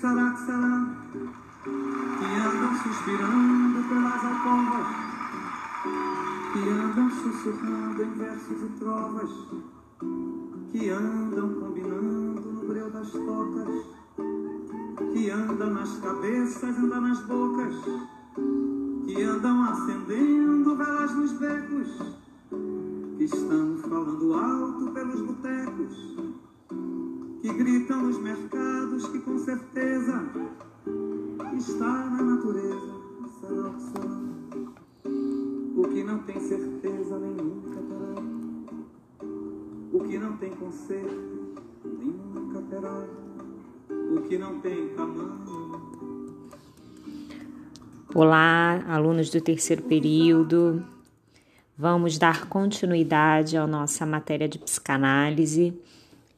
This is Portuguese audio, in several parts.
Que andam suspirando pelas alcovas, que andam sussurrando em versos e trovas, que andam combinando no breu das tocas, que andam nas cabeças, andam nas bocas, que andam acendendo velas nos becos, que estão falando alto pelos botecos que gritam nos mercados que com certeza está na natureza. Será o que? O que não tem certeza nem nunca terá. O que não tem conserto nem nunca terá. O que não tem tamanho. Olá, alunos do terceiro período. Vamos dar continuidade à nossa matéria de psicanálise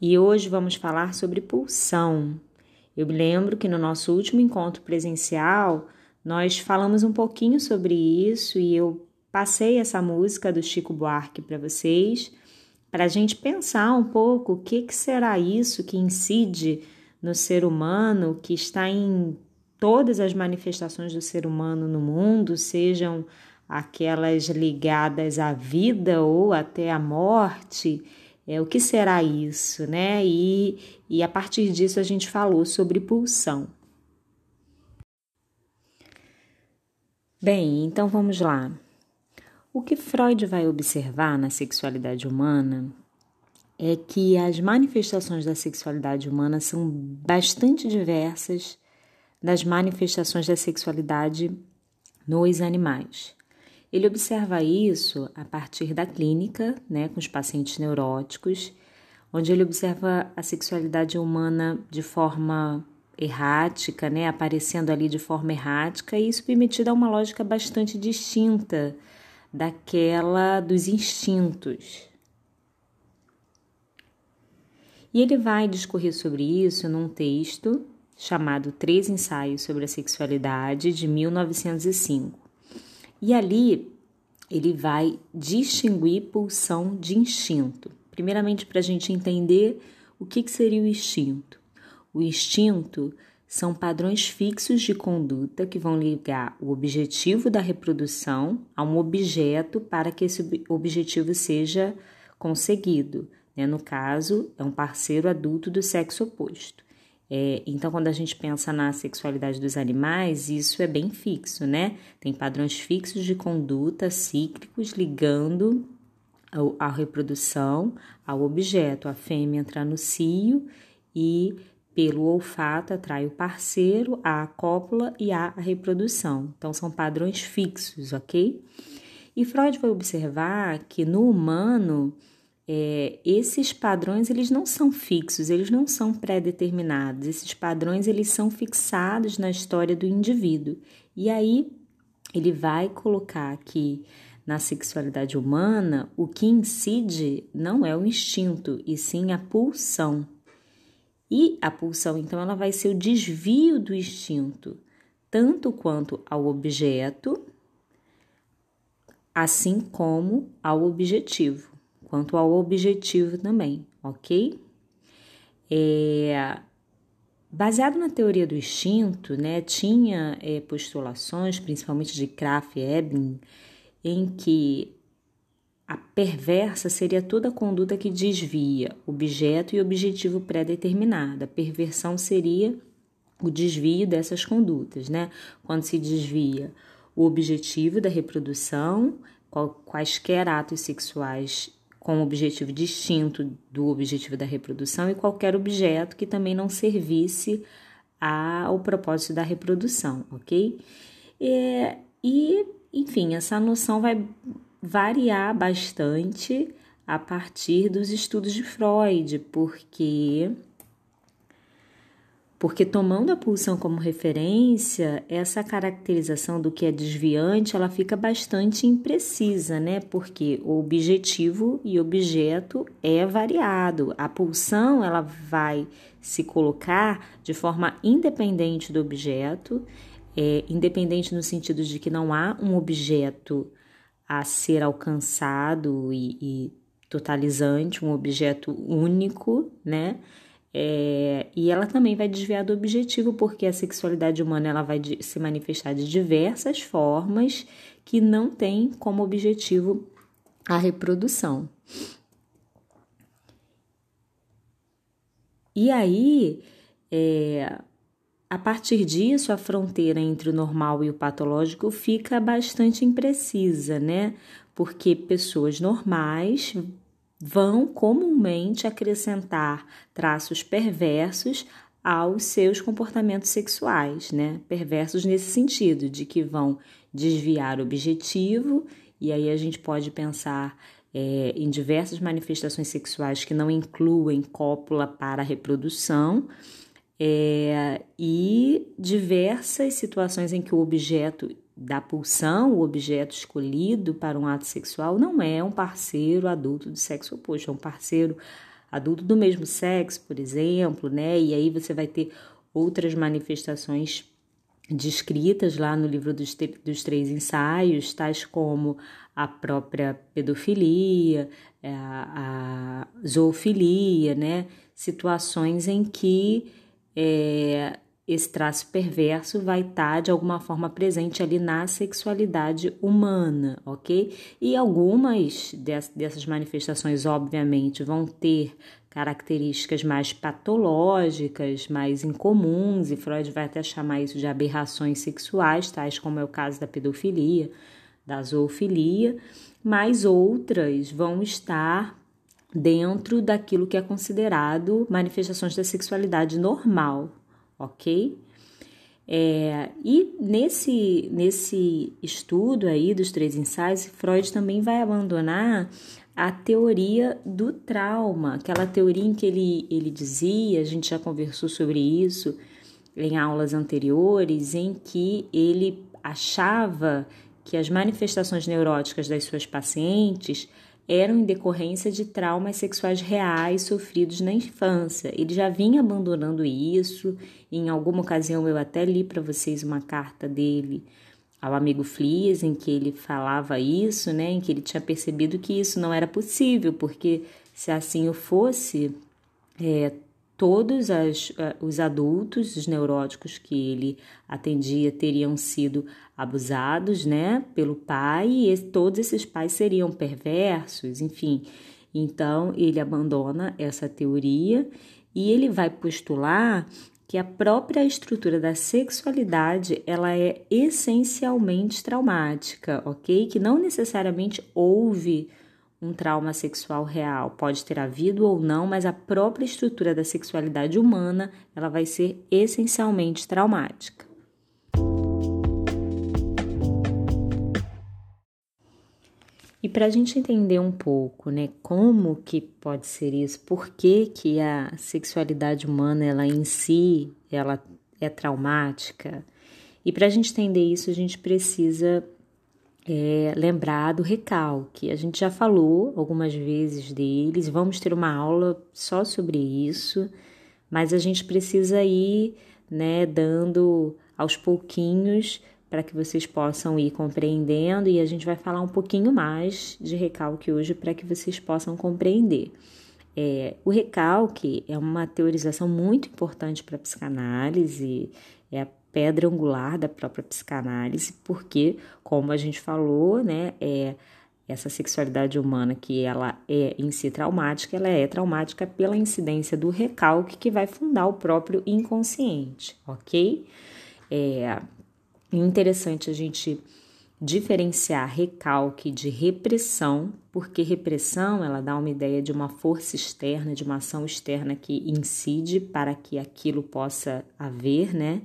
e hoje vamos falar sobre pulsão. Eu me lembro que no nosso último encontro presencial nós falamos um pouquinho sobre isso e eu passei essa música do Chico Buarque para vocês, para a gente pensar um pouco o que, que será isso que incide no ser humano, que está em todas as manifestações do ser humano no mundo, sejam aquelas ligadas à vida ou até à morte é, o que será isso, né? E, e a partir disso a gente falou sobre pulsão. Bem, então vamos lá. O que Freud vai observar na sexualidade humana é que as manifestações da sexualidade humana são bastante diversas das manifestações da sexualidade nos animais. Ele observa isso a partir da clínica, né, com os pacientes neuróticos, onde ele observa a sexualidade humana de forma errática, né, aparecendo ali de forma errática e submetida a uma lógica bastante distinta daquela dos instintos. E ele vai discorrer sobre isso num texto chamado Três Ensaios sobre a Sexualidade, de 1905. E ali ele vai distinguir pulsão de instinto. Primeiramente, para a gente entender o que, que seria o instinto. O instinto são padrões fixos de conduta que vão ligar o objetivo da reprodução a um objeto para que esse objetivo seja conseguido. Né? No caso, é um parceiro adulto do sexo oposto. É, então, quando a gente pensa na sexualidade dos animais, isso é bem fixo, né? Tem padrões fixos de conduta cíclicos ligando a reprodução ao objeto. A fêmea entra no cio e, pelo olfato, atrai o parceiro, a cópula e a reprodução. Então, são padrões fixos, ok? E Freud vai observar que no humano é, esses padrões eles não são fixos, eles não são pré-determinados. Esses padrões eles são fixados na história do indivíduo. E aí ele vai colocar que na sexualidade humana o que incide não é o instinto, e sim a pulsão. E a pulsão, então, ela vai ser o desvio do instinto, tanto quanto ao objeto, assim como ao objetivo quanto ao objetivo também, ok? É, baseado na teoria do instinto, né, tinha é, postulações, principalmente de Kraft e Ebing, em que a perversa seria toda conduta que desvia objeto e objetivo pré-determinado. A perversão seria o desvio dessas condutas, né? Quando se desvia o objetivo da reprodução, quaisquer atos sexuais com um objetivo distinto do objetivo da reprodução e qualquer objeto que também não servisse ao propósito da reprodução, ok? É, e, enfim, essa noção vai variar bastante a partir dos estudos de Freud, porque porque tomando a pulsão como referência, essa caracterização do que é desviante, ela fica bastante imprecisa, né? Porque o objetivo e objeto é variado. A pulsão, ela vai se colocar de forma independente do objeto, é, independente no sentido de que não há um objeto a ser alcançado e, e totalizante, um objeto único, né? É, e ela também vai desviar do objetivo, porque a sexualidade humana ela vai se manifestar de diversas formas que não tem como objetivo a reprodução. E aí, é, a partir disso, a fronteira entre o normal e o patológico fica bastante imprecisa, né? Porque pessoas normais vão comumente acrescentar traços perversos aos seus comportamentos sexuais, né? Perversos nesse sentido, de que vão desviar o objetivo, e aí a gente pode pensar é, em diversas manifestações sexuais que não incluem cópula para reprodução, é, e diversas situações em que o objeto da pulsão, o objeto escolhido para um ato sexual, não é um parceiro adulto do sexo oposto, é um parceiro adulto do mesmo sexo, por exemplo, né? E aí você vai ter outras manifestações descritas lá no livro dos, dos três ensaios, tais como a própria pedofilia, é, a, a zoofilia, né? Situações em que é, esse traço perverso vai estar tá, de alguma forma presente ali na sexualidade humana, ok? E algumas dessas manifestações, obviamente, vão ter características mais patológicas, mais incomuns, e Freud vai até chamar isso de aberrações sexuais, tais como é o caso da pedofilia, da zoofilia, mas outras vão estar dentro daquilo que é considerado manifestações da sexualidade normal, ok? É, e nesse, nesse estudo aí dos três ensaios, Freud também vai abandonar a teoria do trauma, aquela teoria em que ele, ele dizia, a gente já conversou sobre isso em aulas anteriores, em que ele achava que as manifestações neuróticas das suas pacientes eram em decorrência de traumas sexuais reais sofridos na infância. Ele já vinha abandonando isso. Em alguma ocasião eu até li para vocês uma carta dele ao amigo Flies em que ele falava isso, né, em que ele tinha percebido que isso não era possível, porque se assim o fosse, é, todos as, os adultos, os neuróticos que ele atendia teriam sido abusados, né, pelo pai e todos esses pais seriam perversos, enfim. Então ele abandona essa teoria e ele vai postular que a própria estrutura da sexualidade ela é essencialmente traumática, ok? Que não necessariamente houve um trauma sexual real. Pode ter havido ou não, mas a própria estrutura da sexualidade humana, ela vai ser essencialmente traumática. E para a gente entender um pouco, né, como que pode ser isso, por que, que a sexualidade humana, ela em si, ela é traumática, e para a gente entender isso, a gente precisa é, lembrar do recalque. A gente já falou algumas vezes deles, vamos ter uma aula só sobre isso, mas a gente precisa ir né, dando aos pouquinhos para que vocês possam ir compreendendo e a gente vai falar um pouquinho mais de recalque hoje para que vocês possam compreender. É, o recalque é uma teorização muito importante para a psicanálise, é a pedra angular da própria psicanálise, porque, como a gente falou, né, é essa sexualidade humana que ela é em si traumática, ela é traumática pela incidência do recalque que vai fundar o próprio inconsciente, ok? É interessante a gente diferenciar recalque de repressão, porque repressão ela dá uma ideia de uma força externa, de uma ação externa que incide para que aquilo possa haver, né?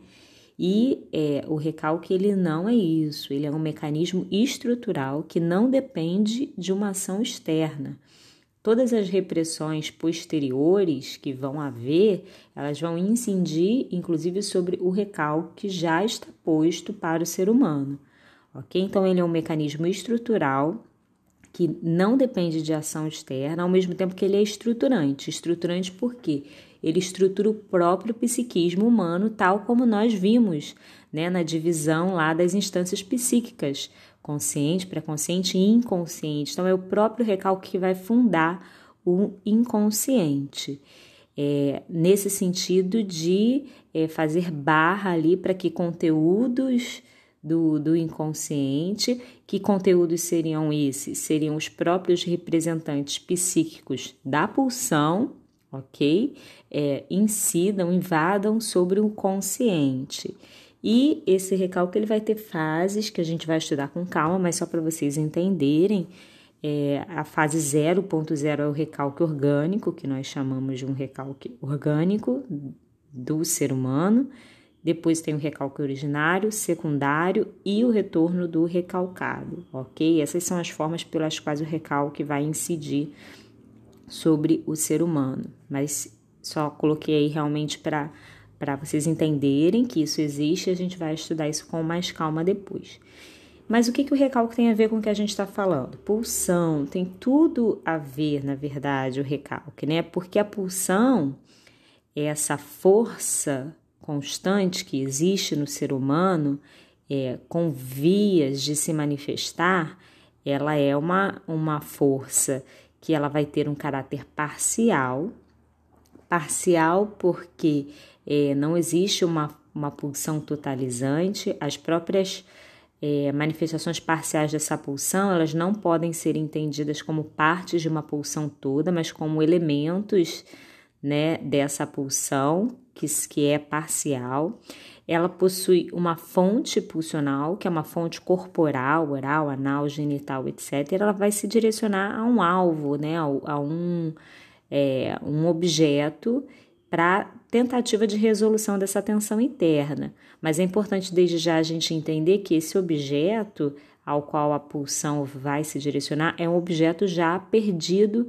E é, o recalque ele não é isso, ele é um mecanismo estrutural que não depende de uma ação externa. Todas as repressões posteriores que vão haver, elas vão incidir, inclusive, sobre o recalque que já está posto para o ser humano. Ok? Então, ele é um mecanismo estrutural que não depende de ação externa, ao mesmo tempo que ele é estruturante. Estruturante por quê? Ele estrutura o próprio psiquismo humano, tal como nós vimos né, na divisão lá das instâncias psíquicas, consciente, pré-consciente e inconsciente. Então, é o próprio recalque que vai fundar o inconsciente. é, nesse sentido de é, fazer barra ali para que conteúdos do, do inconsciente, que conteúdos seriam esses? Seriam os próprios representantes psíquicos da pulsão, ok? É, incidam, invadam sobre o consciente. E esse recalque ele vai ter fases que a gente vai estudar com calma, mas só para vocês entenderem. É, a fase 0.0 é o recalque orgânico, que nós chamamos de um recalque orgânico do ser humano. Depois tem o recalque originário, secundário e o retorno do recalcado, ok? Essas são as formas pelas quais o recalque vai incidir sobre o ser humano. Mas só coloquei aí realmente para para vocês entenderem que isso existe, a gente vai estudar isso com mais calma depois. Mas o que, que o recalque tem a ver com o que a gente está falando? Pulsão tem tudo a ver, na verdade, o recalque, né? Porque a pulsão é essa força constante que existe no ser humano, é, com vias de se manifestar, ela é uma, uma força que ela vai ter um caráter parcial, parcial porque é, não existe uma, uma pulsão totalizante, as próprias é, manifestações parciais dessa pulsão, elas não podem ser entendidas como partes de uma pulsão toda, mas como elementos né, dessa pulsão, que, que é parcial. Ela possui uma fonte pulsional, que é uma fonte corporal, oral, anal, genital, etc. Ela vai se direcionar a um alvo, né, a, a um, é, um objeto para tentativa de resolução dessa tensão interna. Mas é importante desde já a gente entender que esse objeto ao qual a pulsão vai se direcionar é um objeto já perdido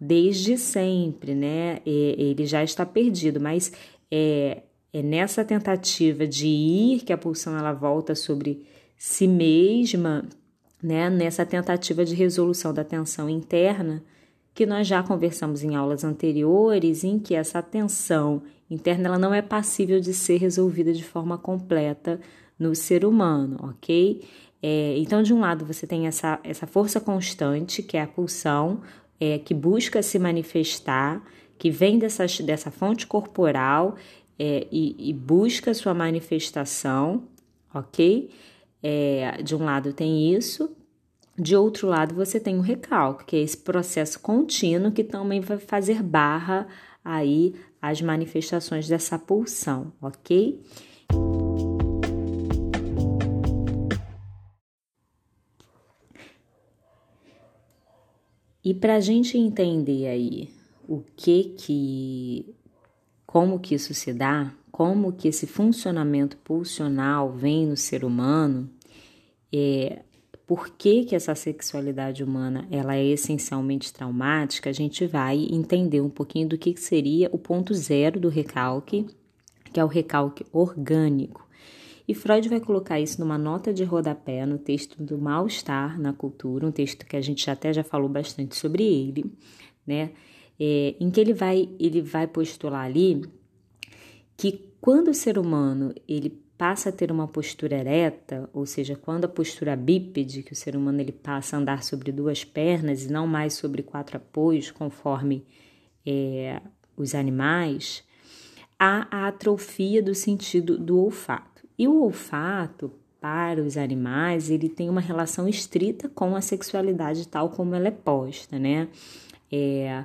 desde sempre, né? Ele já está perdido, mas é, é nessa tentativa de ir que a pulsão ela volta sobre si mesma, né? Nessa tentativa de resolução da tensão interna que nós já conversamos em aulas anteriores, em que essa tensão interna ela não é passível de ser resolvida de forma completa no ser humano, ok? É, então, de um lado, você tem essa, essa força constante, que é a pulsão, é, que busca se manifestar, que vem dessa, dessa fonte corporal é, e, e, busca sua manifestação, ok? É, de um lado tem isso, de outro lado, você tem o recalque, que é esse processo contínuo que também vai fazer barra aí as manifestações dessa pulsão, ok? E para a gente entender aí o que que, como que isso se dá, como que esse funcionamento pulsional vem no ser humano, é, por que, que essa sexualidade humana ela é essencialmente traumática, a gente vai entender um pouquinho do que seria o ponto zero do recalque, que é o recalque orgânico. E Freud vai colocar isso numa nota de rodapé no texto do Mal-Estar na Cultura, um texto que a gente até já falou bastante sobre ele, né? É, em que ele vai, ele vai postular ali que quando o ser humano ele passa a ter uma postura ereta, ou seja, quando a postura bípede, que o ser humano ele passa a andar sobre duas pernas e não mais sobre quatro apoios, conforme é, os animais, há a atrofia do sentido do olfato. E o olfato, para os animais, ele tem uma relação estrita com a sexualidade tal como ela é posta, né? É,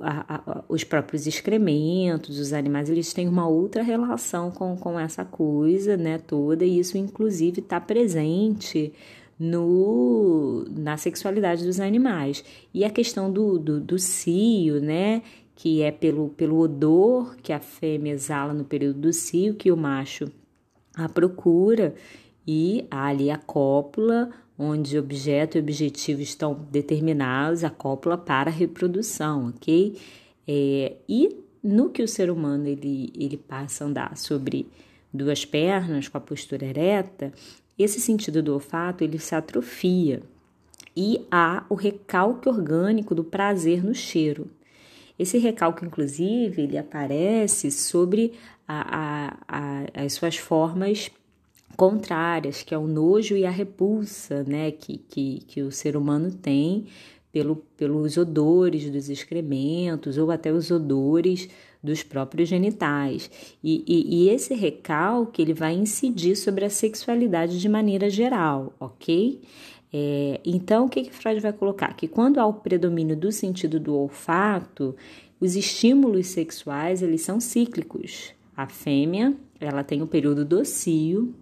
a, a, os próprios excrementos, os animais, eles têm uma outra relação com, com essa coisa, né, toda, e isso inclusive está presente no, na sexualidade dos animais. E a questão do, do, do cio, né, que é pelo, pelo odor que a fêmea exala no período do cio, que o macho a procura, e ali a cópula, onde objeto e objetivo estão determinados, a cópula para a reprodução, ok? É, e no que o ser humano ele, ele passa a andar sobre duas pernas, com a postura ereta, esse sentido do olfato ele se atrofia e há o recalque orgânico do prazer no cheiro. Esse recalque, inclusive, ele aparece sobre a, a, a, as suas formas contrárias, que é o nojo e a repulsa né, que, que, que o ser humano tem pelo, pelos odores dos excrementos ou até os odores dos próprios genitais. E, e, e, esse recalque ele vai incidir sobre a sexualidade de maneira geral, ok? É, então, o que, que Freud vai colocar? Que quando há o predomínio do sentido do olfato, os estímulos sexuais eles são cíclicos. A fêmea ela tem o período docio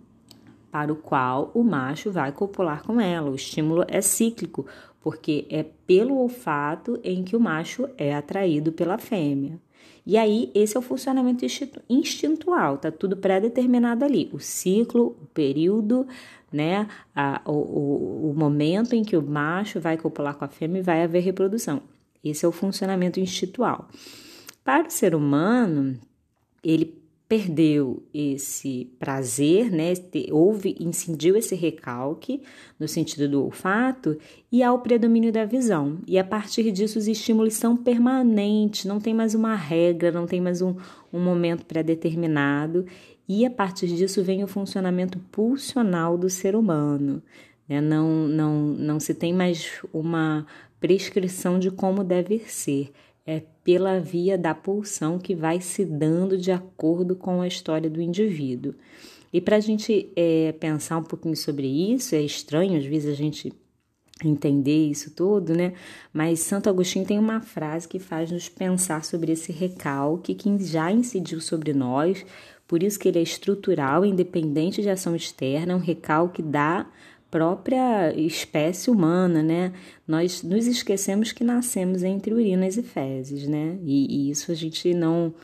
para o qual o macho vai copular com ela. O estímulo é cíclico, porque é pelo olfato em que o macho é atraído pela fêmea. E aí, esse é o funcionamento instintual, tá tudo pré-determinado ali. O ciclo, o período, né? A, o, o, momento em que o macho vai copular com a fêmea e vai haver reprodução. Esse é o funcionamento instintual. Para o ser humano, ele perdeu esse prazer, né? Houve, incidiu esse recalque no sentido do olfato e há o predomínio da visão. E a partir disso, os estímulos são permanentes, não tem mais uma regra, não tem mais um, um momento pré-determinado. E a partir disso vem o funcionamento pulsional do ser humano. Né? Não, não, não se tem mais uma prescrição de como deve ser é pela via da pulsão que vai se dando de acordo com a história do indivíduo. E para a gente é, pensar um pouquinho sobre isso, é estranho às vezes a gente entender isso tudo, né? Mas Santo Agostinho tem uma frase que faz nos pensar sobre esse recalque que já incidiu sobre nós, por isso que ele é estrutural, independente de ação externa, um recalque da própria espécie humana, né? Nós nos esquecemos que nascemos entre urinas e fezes, né? E, e isso a gente não.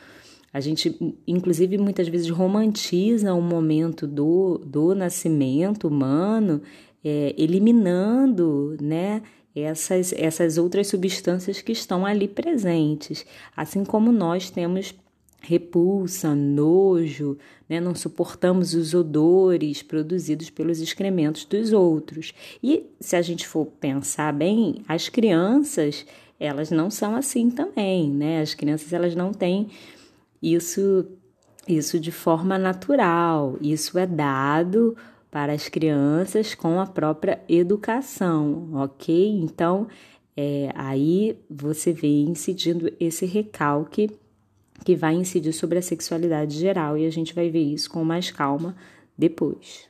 A gente, inclusive, muitas vezes romantiza o momento do, do nascimento humano, é, eliminando, né? Essas, essas outras substâncias que estão ali presentes, assim como nós temos repulsa, nojo, né? não suportamos os odores produzidos pelos excrementos dos outros. E se a gente for pensar bem, as crianças, elas não são assim também, né? As crianças, elas não têm isso, isso de forma natural, isso é dado para as crianças com a própria educação, ok? Então, é, aí você vê incidindo esse recalque que vai incidir sobre a sexualidade geral e a gente vai ver isso com mais calma depois.